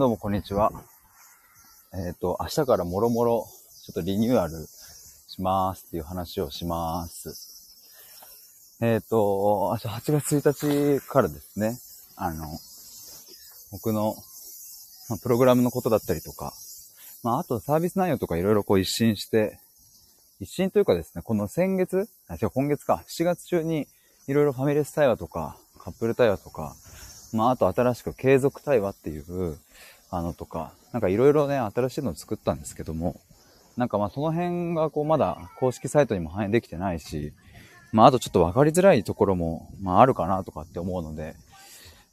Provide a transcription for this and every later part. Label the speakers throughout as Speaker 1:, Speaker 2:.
Speaker 1: どうもこんにちは。えっ、と、明日からもろもろ、ちょっとリニューアルしますっていう話をします。えっ、と、明日8月1日からですね、あの、僕の、ま、プログラムのことだったりとか、まあ、あとサービス内容とかいろいろこう一新して、一新というかですね、この先月、あ、違う、今月か、7月中にいろいろファミレス対話とか、カップル対話とか、まあ、あと新しく継続対話っていう、あのとか、なんかいろいろね、新しいのを作ったんですけども、なんかまあその辺がこうまだ公式サイトにも反映できてないし、まああとちょっと分かりづらいところも、まああるかなとかって思うので、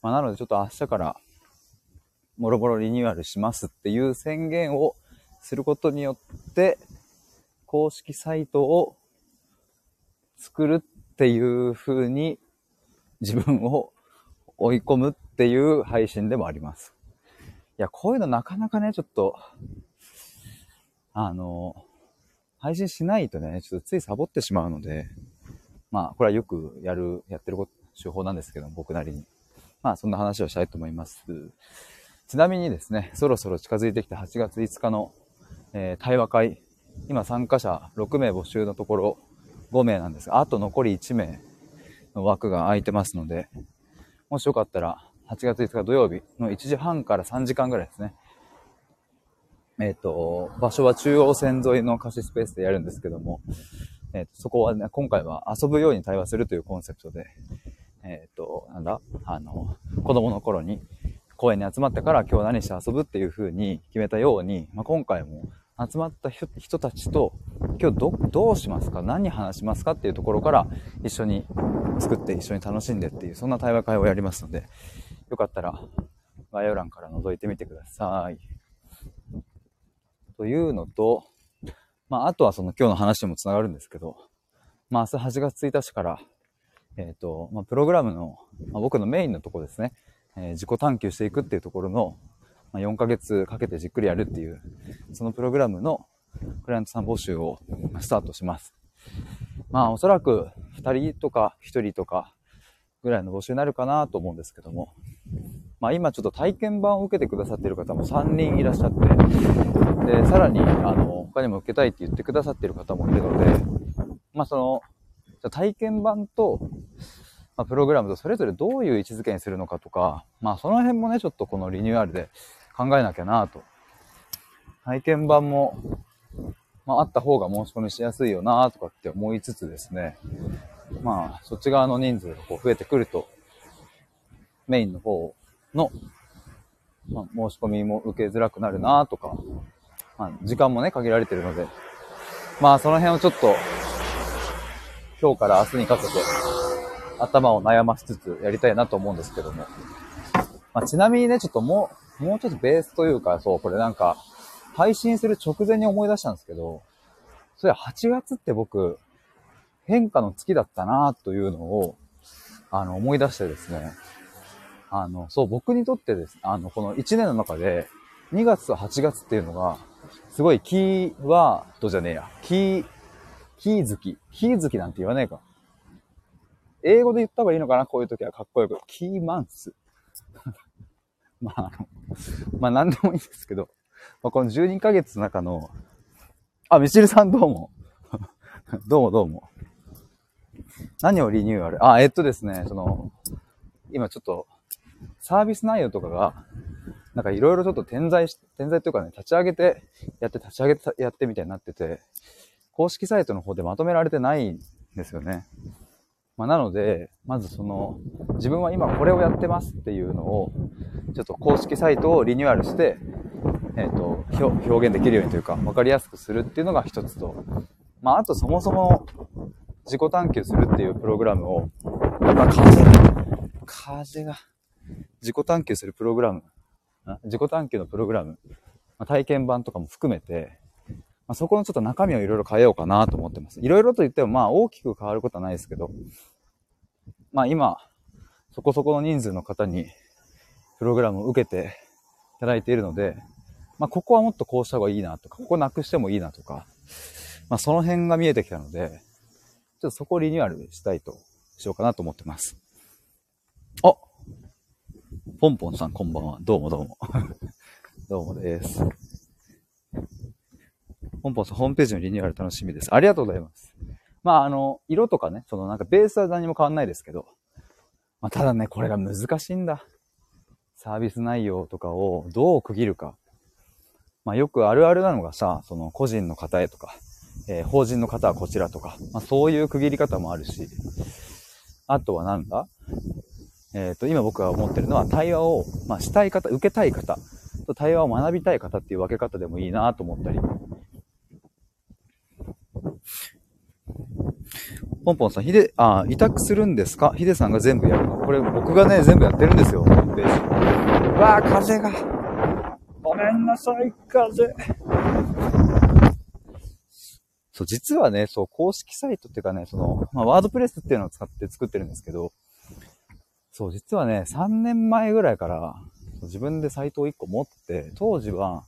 Speaker 1: まあなのでちょっと明日から、もろもろリニューアルしますっていう宣言をすることによって、公式サイトを作るっていう風に自分を追い込むっていう配信でもあります。いや、こういうのなかなかね、ちょっと、あの、配信しないとね、ちょっとついサボってしまうので、まあ、これはよくやる、やってること手法なんですけど、僕なりに。まあ、そんな話をしたいと思います。ちなみにですね、そろそろ近づいてきた8月5日の、えー対話会、今参加者6名募集のところ5名なんですが、あと残り1名の枠が空いてますので、もしよかったら、8月5日土曜日の1時半から3時間ぐらいですね。えっ、と、場所は中央線沿いの貸しスペースでやるんですけども、えっ、と、そこはね、今回は遊ぶように対話するというコンセプトで、えっ、と、なんだ、あの、子供の頃に公園に集まってから今日何して遊ぶっていう風に決めたように、まあ、今回も集まった人たちと今日どどうしますか？何話しますか？っていうところから一緒に作って一緒に楽しんでっていうそんな対話会をやりますのでよかったら概要欄から覗いてみてください。というのと、まあ、あとはその今日の話にもつながるんですけど、まあ、明日8月1日から、えっ、と、まあ、プログラムの、まあ、僕のメインのとこですね、えー自己探求していくっていうところの、まあ、4ヶ月かけてじっくりやるっていう、そのプログラムのクライアントさん募集をスタートします。まあ、おそらく2人とか1人とかぐらいの募集になるかなと思うんですけども、まあ、今ちょっと体験版を受けてくださってる方も3人いらっしゃって、で、さらに、あの、他にも受けたいって言ってくださってる方もいるので、まあ、その、じゃ体験版と、まあ、プログラムとそれぞれどういう位置づけにするのかとか、まあ、その辺もね、ちょっとこのリニューアルで考えなきゃなと。体験版も、まあ、あった方が申し込みしやすいよなとかって思いつつですね、まあ、そっち側の人数がこう増えてくると、メインの方の、まあ、申し込みも受けづらくなるなとか、まあ、時間もね、限られてるので、まあ、その辺をちょっと、今日から明日にかけて、頭を悩ましつつやりたいなと思うんですけども。まあ、ちなみにね、ちょっともう、もうちょっとベースというか、そう、これなんか、配信する直前に思い出したんですけど、それ8月って僕、変化の月だったなというのを、あの、思い出してですね、あの、そう、僕にとってです、あの、この1年の中で、2月と8月っていうのが、すごいキーワードじゃねえや。キー、キー月。キー月なんて言わねえか。英語で言った方がいいのかなこういう時はかっこよく。キーマンス。まあ、あの、まあ何でもいいんですけど、まあ、この12ヶ月の中の、あ、ミシルさんどうも。どうもどうも。何をリニューアル？あ、えっとですね、その、今ちょっと、サービス内容とかが、なんかいろいろちょっと点在し、点在というかね、立ち上げて、やって立ち上げてやってみたいになってて、公式サイトの方でまとめられてないんですよね。まあ、なので、まずその、自分は今これをやってますっていうのを、ちょっと公式サイトをリニューアルして、えっ、と、表表現できるようにというか、わかりやすくするっていうのが一つと、まあ、あとそもそも自己探求するっていうプログラムを、やっぱ風が、風が、自己探求するプログラム、自己探求のプログラム、まあ、体験版とかも含めて、まあ、そこのちょっと中身をいろいろ変えようかなと思ってます。いろいろと言ってもまあ大きく変わることはないですけど、まあ今、そこそこの人数の方にプログラムを受けていただいているので、まあここはもっとこうした方がいいなとか、ここなくしてもいいなとか、まあその辺が見えてきたので、ちょっとそこをリニューアルしたいとしようかなと思ってます。あポンポンさんこんばんは。どうもどうも。どうもです。ポンポンさん、ホームページのリニューアル楽しみです。ありがとうございます。まあ、あの、色とかね、そのなんかベースは何も変わんないですけど、まあ、ただね、これが難しいんだ。サービス内容とかをどう区切るか。まあ、よくあるあるなのがさ、その個人の方へとか、えー、法人の方はこちらとか、まあ、そういう区切り方もあるし、あとはなんだ？えっ、ー、と、今僕が思ってるのは対話を、まあ、したい方、受けたい方と対話を学びたい方っていう分け方でもいいなと思ったり。ポンポンさん、ヒデ、あ、委託するんですか？ヒデさんが全部やるのこれ僕がね、全部やってるんですよ、ホームページ。うわぁ、風が。ごめんなさい、風。そう、実はね、そう、公式サイトっていうかね、その、まあ、ワードプレスっていうのを使って作ってるんですけど、そう、実はね、3年前ぐらいから、自分でサイトを1個持って、当時は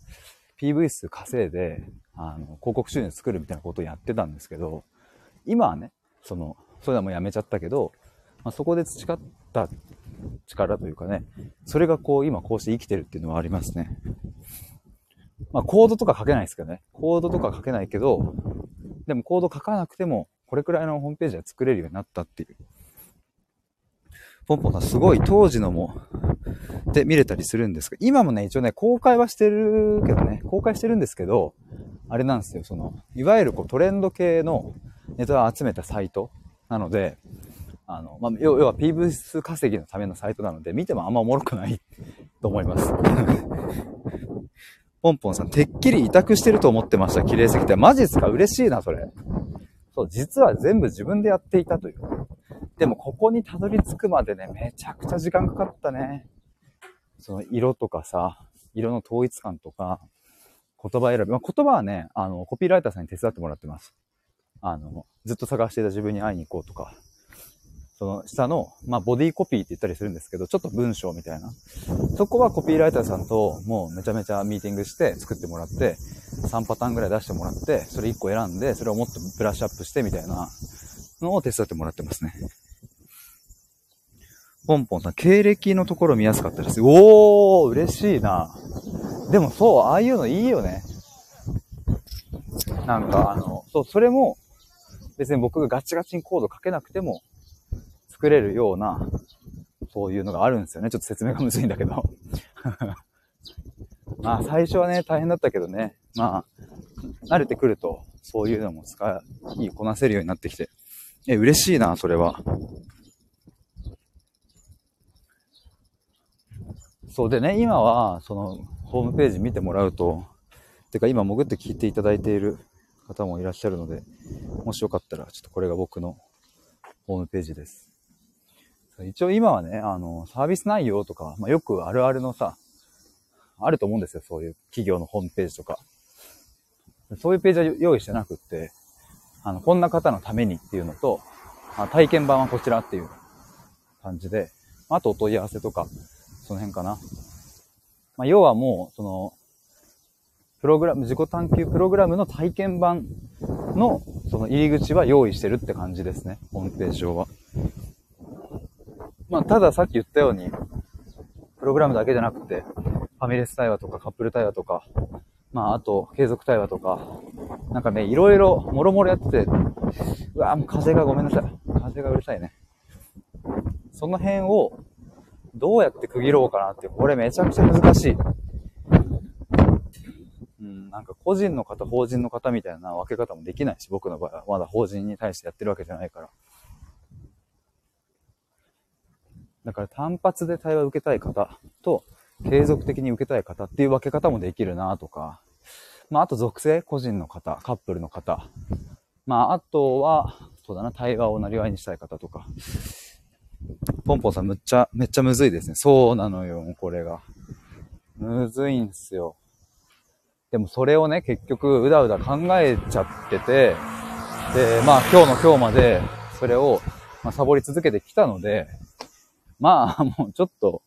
Speaker 1: PV 数稼いで、あの、広告収入作るみたいなことをやってたんですけど、今はね、その、それはもうやめちゃったけど、まあ、そこで培った力というかね、それがこう、今こうして生きてるっていうのはありますね。まあ、コードとか書けないですけどね。コードとか書けないけど、でもコード書かなくても、これくらいのホームページは作れるようになったっていう。ポンポンさん、すごい当時のも、で見れたりするんですが、今もね、一応ね、公開はしてるけどね、公開してるんですけど、あれなんですよ、その、いわゆるこうトレンド系のネタを集めたサイトなので、あの、まあ、要は PV 数稼ぎのためのサイトなので、見てもあんまおもろくないと思います。ポンポンさん、てっきり委託してると思ってました、綺麗すぎて。マジっすか？嬉しいな、それ。そう、実は全部自分でやっていたという。でもここにたどり着くまでね、めちゃくちゃ時間かかったね。その色とかさ、色の統一感とか、言葉選び。まあ、言葉はね、あの、コピーライターさんに手伝ってもらってます。あの、ずっと探していた自分に会いに行こうとか、その下の、まあ、ボディコピーって言ったりするんですけど、ちょっと文章みたいな。そこはコピーライターさんともうめちゃめちゃミーティングして作ってもらって、3パターンぐらい出してもらって、それ1個選んで、それをもっとブラッシュアップしてみたいなのを手伝ってもらってますね。ポンポンさん、経歴のところ見やすかったです。おー、嬉しいな。でもそう、ああいうのいいよね。なんか、あの、そう、それも、別に僕がガチガチにコード書けなくても、作れるような、そういうのがあるんですよね。ちょっと説明がむずいんだけど。まあ、最初はね、大変だったけどね。まあ、慣れてくると、そういうのも使い、こなせるようになってきて。え、嬉しいな、それは。そうでね、今は、その、ホームページ見てもらうと、てか今潜って聞いていただいている方もいらっしゃるので、もしよかったら、ちょっとこれが僕のホームページです。一応今はね、あの、サービス内容とか、まあ、よくあるあるのさ、あると思うんですよ、そういう企業のホームページとか。そういうページは用意してなくって、あの、こんな方のためにっていうのと、あ体験版はこちらっていう感じで、あとお問い合わせとか、その辺かな。まあ、要はもう、その、プログラム、自己探求プログラムの体験版の、その入り口は用意してるって感じですね。ホームページ上は。まあ、たださっき言ったように、プログラムだけじゃなくて、ファミレス対話とかカップル対話とか、まあ、あと、継続対話とか、なんかね、いろいろ、もろもろやってて、うわもう風がごめんなさい。風がうるさいね。その辺を、どうやって区切ろうかなって、これめちゃくちゃ難しい。うん、なんか個人の方、法人の方みたいな分け方もできないし、僕の場合はまだ法人に対してやってるわけじゃないから。だから単発で対話を受けたい方と、継続的に受けたい方っていう分け方もできるなとか、まあ、あと属性、個人の方、カップルの方、まあ、あとは、そうだな、対話をなりわいにしたい方とか、ポンポンさんむっちゃ、めっちゃむずいですね。そうなのよ、これが。むずいんすよ。でもそれをね、結局、うだうだ考えちゃってて、で、まあ今日の今日まで、それを、まあ、サボり続けてきたので、まあもうちょっと、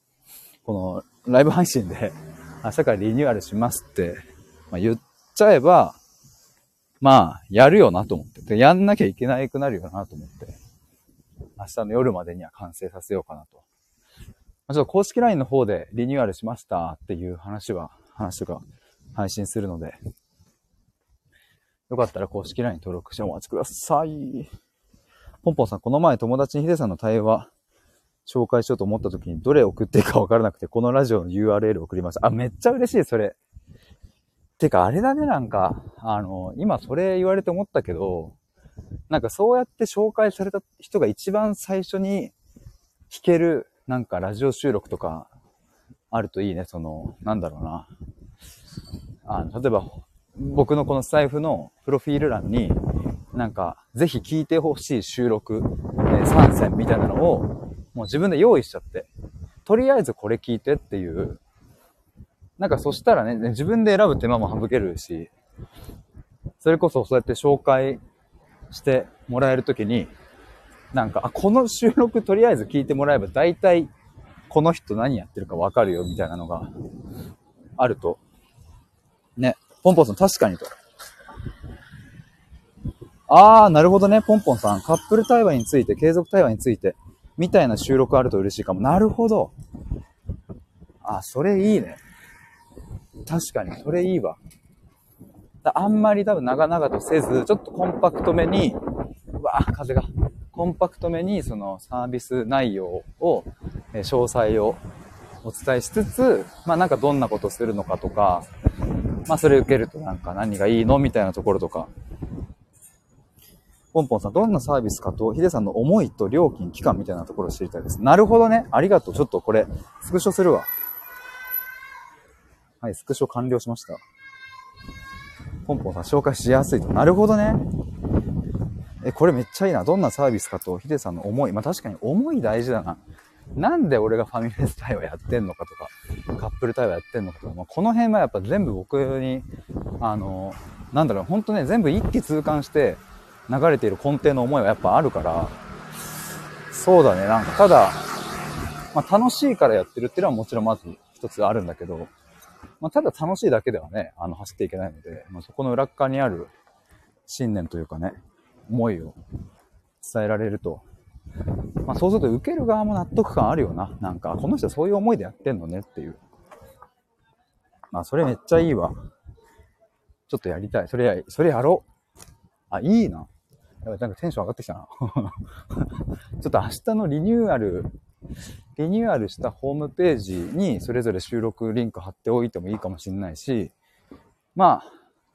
Speaker 1: このライブ配信で、明日からリニューアルしますって、まあ、言っちゃえば、まあ、やるよなと思って。で、やんなきゃいけないくなるよなと思って。明日の夜までには完成させようかなと。まちょっと公式 LINE の方でリニューアルしましたっていう話は話とか配信するので、よかったら公式 LINE 登録してお待ちください。ポンポンさん、この前友達にヒデさんの対話紹介しようと思った時にどれ送っていいかわからなくて、このラジオの URL を送りました。あ、めっちゃ嬉しい、それ。てか、あれだね、なんか、あの、今それ言われて思ったけど、なんかそうやって紹介された人が一番最初に弾ける、なんかラジオ収録とかあるといいね。その、なんだろうな。あの、例えば、僕のこのスタイフのプロフィール欄に、なんか、ぜひ聞いてほしい収録、えー、参戦みたいなのを、もう自分で用意しちゃって、とりあえずこれ聞いてっていう、なんかそしたらね、自分で選ぶ手間も省けるし、それこそそうやって紹介してもらえるときに、なんか、あ、この収録とりあえず聞いてもらえば大体この人何やってるかわかるよみたいなのがあると、ね、ポンポンさん確かにと。あー、なるほどね、ポンポンさん。カップル対話について、継続対話について、みたいな収録あると嬉しいかも。なるほど。あ、それいいね。確かに、それいいわ。あんまり多分長々とせず、ちょっとコンパクトめに、うわぁ、風が。コンパクトめにそのサービス内容を、え詳細をお伝えしつつ、まあなんかどんなことするのかとか、まあそれ受けるとなんか何がいいの？みたいなところとか。ポンポンさん、どんなサービスかと、ヒデさんの思いと料金、期間みたいなところを知りたいです。なるほどね。ありがとう。ちょっとこれ、スクショするわ。はい、スクショ完了しました。ポンポンさん紹介しやすいと。なるほどね。え、これめっちゃいいな。どんなサービスかと、ヒデさんの思い。まあ確かに思い大事だな。なんで俺がファミレス対話やってんのかとか、カップル対話やってんのかとか、まあ、この辺はやっぱ全部僕に、あの、なんだろう、ほんとね、全部一気通貫して流れている根底の思いはやっぱあるから、そうだね、なんかただ、まあ楽しいからやってるっていうのはもちろんまず一つあるんだけど、まあ、ただ楽しいだけではね、あの、走っていけないので、まあ、そこの裏側にある信念というかね、思いを伝えられると、まあ、そうすると受ける側も納得感あるよな。なんか、この人はそういう思いでやってんのねっていう。まあ、それめっちゃいいわ。ちょっとやりたい。それや、それやろう。あ、いいな。なんかテンション上がってきたな。ちょっと明日のリニューアルリニューアルしたホームページにそれぞれ収録リンク貼っておいてもいいかもしれないし、まあ、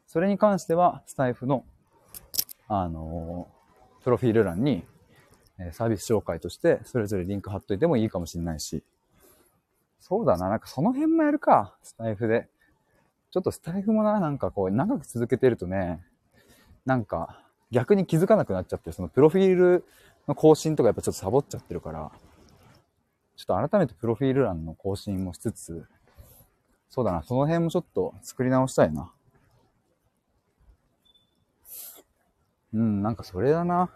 Speaker 1: それに関してはスタイフの、あのー、プロフィール欄にサービス紹介としてそれぞれリンク貼っといてもいいかもしれないし、そうだな、なんかその辺もやるか、スタイフで。ちょっとスタイフもな、なんかこう、長く続けてるとね、なんか逆に気づかなくなっちゃって、そのプロフィールの更新とかやっぱちょっとサボっちゃってるから、ちょっと改めてプロフィール欄の更新もしつつ、そうだな、その辺もちょっと作り直したいな。うん、なんかそれだな。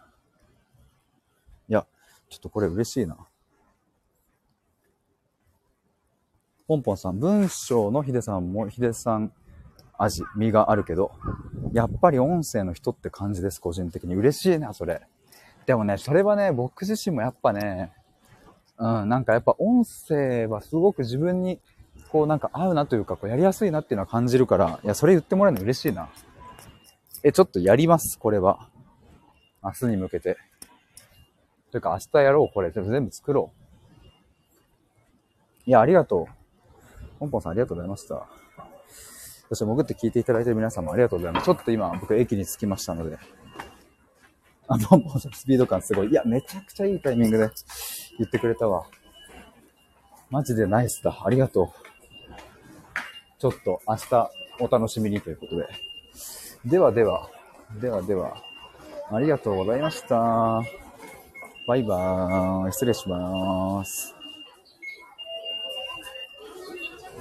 Speaker 1: いや、ちょっとこれ嬉しいな。ポンポンさん、文章のヒデさんもヒデさん味、身があるけど、やっぱり音声の人って感じです、個人的に。嬉しいな、それ。でもね、それはね、僕自身もやっぱね、うん、なんかやっぱ音声はすごく自分に、こうなんか合うなというか、こうやりやすいなっていうのは感じるから、いや、それ言ってもらえるの嬉しいな。え、ちょっとやります、これは。明日に向けて。というか明日やろう、これ。全部作ろう。いや、ありがとう。ポンポンさんありがとうございました。そして潜って聞いていただいている皆さんもありがとうございます。ちょっと今僕駅に着きましたので。あ、ポンポンさんスピード感すごい。いや、めちゃくちゃいいタイミングで言ってくれたわ。マジでナイスだ。ありがとう。ちょっと明日お楽しみにということで。ではでは、ではでは、ありがとうございました。バイバーイ。失礼します。